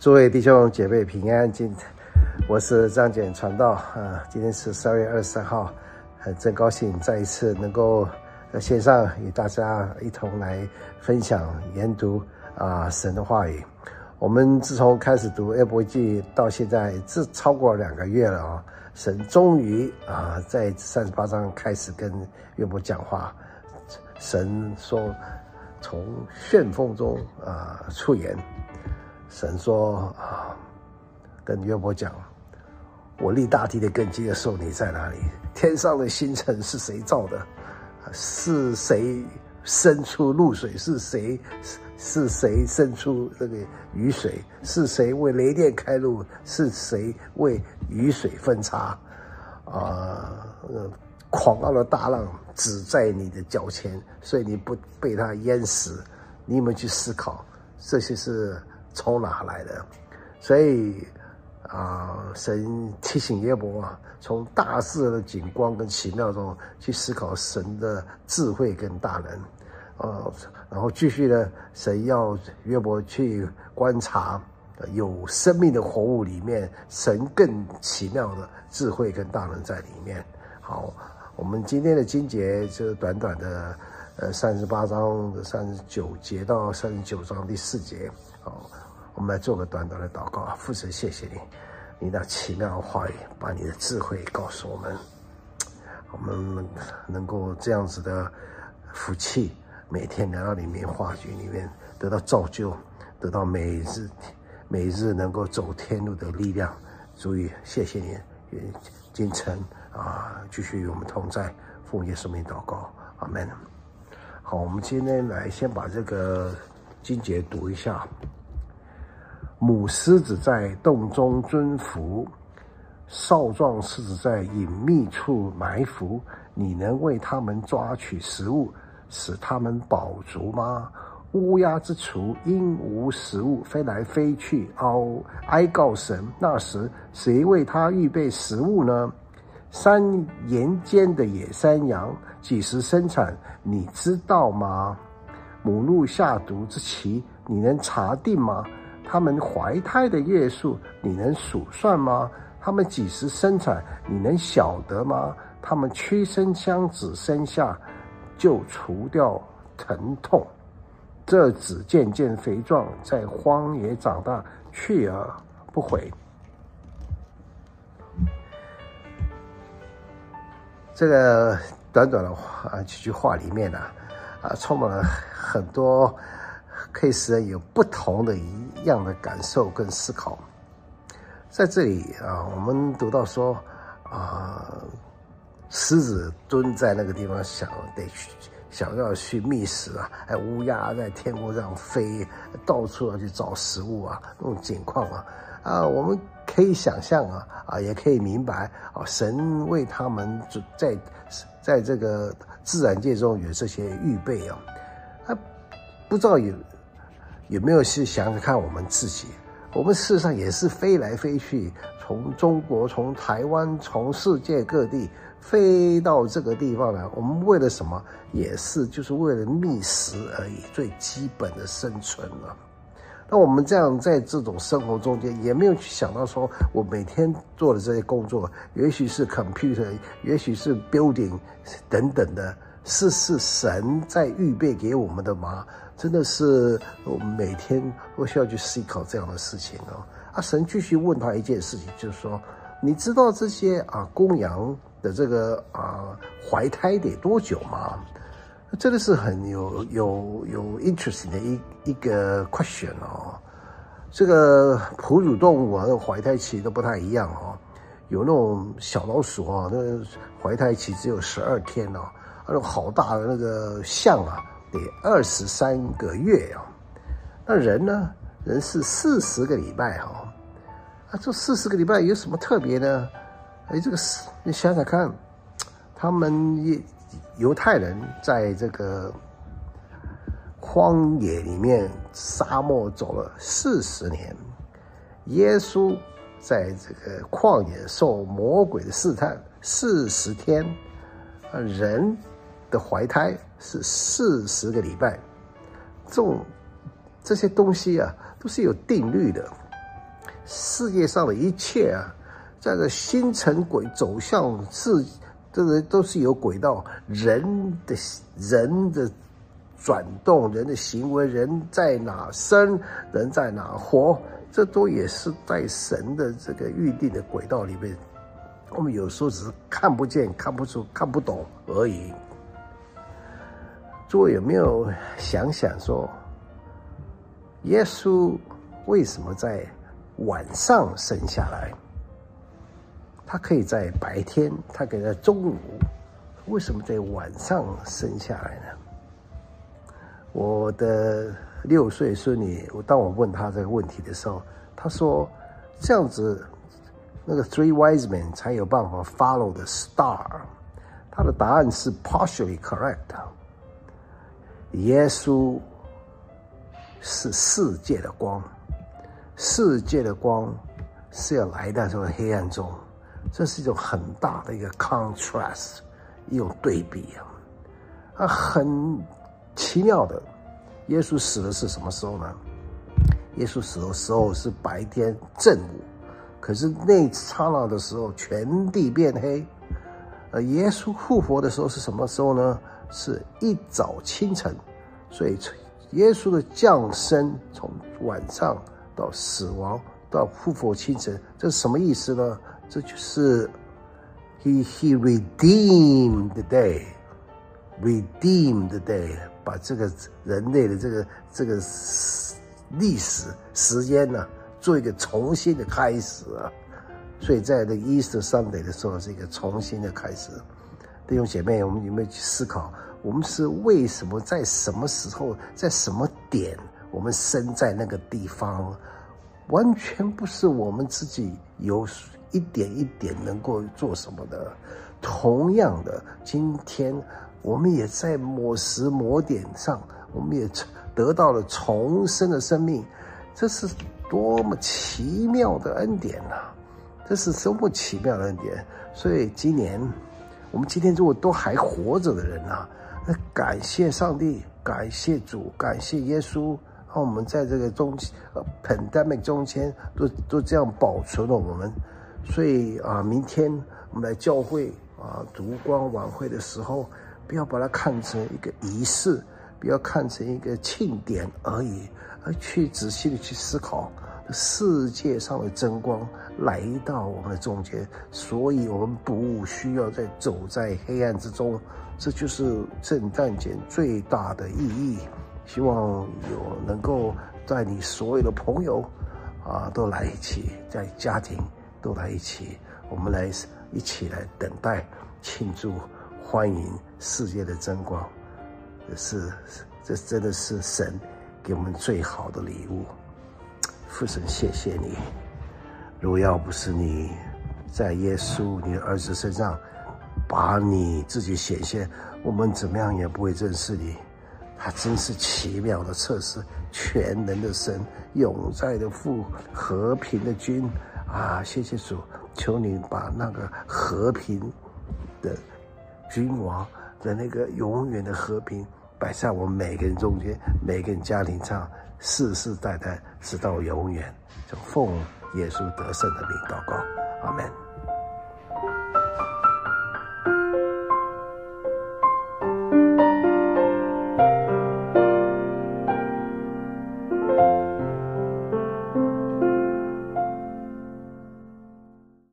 诸位弟兄姐妹平安，今我是张简传道啊。今天是十二月二十三号，很真高兴再一次能够在线上与大家一同来分享研读啊神的话语。我们自从开始读约伯记到现在，这超过两个月了啊。神终于啊在三十八章开始跟约伯讲话，神说从旋风中啊出言。神说啊，跟约伯讲，我立大地的根基的时候，你在哪里？天上的星辰是谁造的？是谁生出露水？是谁？是谁生出这个雨水？是谁为雷电开路？是谁为雨水分叉？啊，狂傲的大浪只在你的脚前，所以你不被它淹死。你有没有去思考？这些是。从哪来的？所以啊，神提醒约伯啊，从大自然的景观跟奇妙中去思考神的智慧跟大能啊，然后继续呢，神要约伯去观察有生命的活物里面，神更奇妙的智慧跟大能在里面。好，我们今天的经节就是短短的呃三十八章的三十九节到三十九章第四节。好，我们来做个短短的祷告啊！父神，谢谢你，你那奇妙的话语，把你的智慧告诉我们，我们能够这样子的福气，每天来到里面话语里面得到造就，得到每日每日能够走天路的力量。主以，谢谢你，愿今晨啊继续与我们同在，奉耶稣名祷告，阿门。好，我们今天来先把这个。经节读一下：母狮子在洞中蹲伏，少壮狮子在隐秘处埋伏。你能为他们抓取食物，使他们饱足吗？乌鸦之雏因无食物，飞来飞去，嗷哀告神。那时谁为他预备食物呢？山岩间的野山羊几时生产？你知道吗？母鹿下犊之期，你能查定吗？他们怀胎的月数，你能数算吗？他们几时生产，你能晓得吗？他们屈身将子生下，就除掉疼痛。这子渐渐肥壮，在荒野长大，去而不回。这个短短的话几句话里面呢、啊。充满了很多可以使人有不同的一样的感受跟思考。在这里啊，我们读到说啊，狮子蹲在那个地方想得去想要去觅食啊，还乌鸦在天空上飞，到处要去找食物啊，那种景况啊，啊，我们可以想象啊，啊，也可以明白啊，神为他们在在这个。自然界中有这些预备啊，他不知道有有没有去想想看我们自己，我们事实上也是飞来飞去，从中国、从台湾、从世界各地飞到这个地方来，我们为了什么？也是就是为了觅食而已，最基本的生存了。那我们这样在这种生活中间，也没有去想到说，我每天做的这些工作，也许是 computer，也许是 building 等等的，是是神在预备给我们的吗？真的是我们每天都需要去思考这样的事情哦。啊，神继续问他一件事情，就是说，你知道这些啊公羊的这个啊怀胎得多久吗？这个是很有有有 interesting 的一一个 question 哦。这个哺乳动物啊，那怀胎期都不太一样哦。有那种小老鼠啊，那怀胎期只有十二天哦。那种好大的那个象啊，得二十三个月啊。那人呢？人是四十个礼拜哈。啊，这四十个礼拜有什么特别呢？哎，这个是你想想看，他们也。犹太人在这个荒野里面，沙漠走了四十年。耶稣在这个旷野受魔鬼的试探四十天。啊人的怀胎是四十个礼拜。这种这些东西啊，都是有定律的。世界上的一切啊，在这星辰轨走向是这个都是有轨道，人的人的转动，人的行为，人在哪生，人在哪活，这都也是在神的这个预定的轨道里面。我们有时候只是看不见、看不出、看不懂而已。诸位有没有想想说，耶稣为什么在晚上生下来？他可以在白天，他可以在中午，为什么在晚上生下来呢？我的六岁孙女，当我问他这个问题的时候，他说：“这样子，那个 Three Wise Men 才有办法 follow the star。”他的答案是 partially correct。耶稣是世界的光，世界的光是要来到这个黑暗中。这是一种很大的一个 contrast，一种对比啊，啊，很奇妙的。耶稣死的是什么时候呢？耶稣死的时候是白天正午，可是那刹那的时候，全地变黑。而耶稣复活的时候是什么时候呢？是一早清晨。所以，耶稣的降生从晚上到死亡到复活清晨，这是什么意思呢？这就是 he he redeemed the day，redeemed the day，把这个人类的这个这个历史时间呢，做一个重新的开始啊。所以在那个 Easter Sunday 的时候，是一个重新的开始。弟兄姐妹，我们有没有去思考，我们是为什么在什么时候，在什么点，我们生在那个地方，完全不是我们自己有。一点一点能够做什么的？同样的，今天我们也在某时某点上，我们也得到了重生的生命，这是多么奇妙的恩典呐、啊！这是多么奇妙的恩典！所以今年，我们今天如果都还活着的人啊，感谢上帝，感谢主，感谢耶稣，让我们在这个中呃 pandemic 中间都都这样保存了我们。所以啊，明天我们来教会啊，烛光晚会的时候，不要把它看成一个仪式，不要看成一个庆典而已，而去仔细的去思考，世界上的真光来到我们的中间，所以我们不需要再走在黑暗之中，这就是圣诞节最大的意义。希望有能够带你所有的朋友啊，都来一起在家庭。都来一起，我们来一起来等待、庆祝、欢迎世界的真光。这是这真的是神给我们最好的礼物。父神，谢谢你。如果要不是你在耶稣你的儿子身上把你自己显现，我们怎么样也不会认识你。他真是奇妙的测试，全能的神，永在的父，和平的君。啊，谢谢主，求你把那个和平的君王的那个永远的和平摆在我们每个人中间，每个人家庭上，世世代代直到永远。就奉耶稣得胜的名祷告，阿门。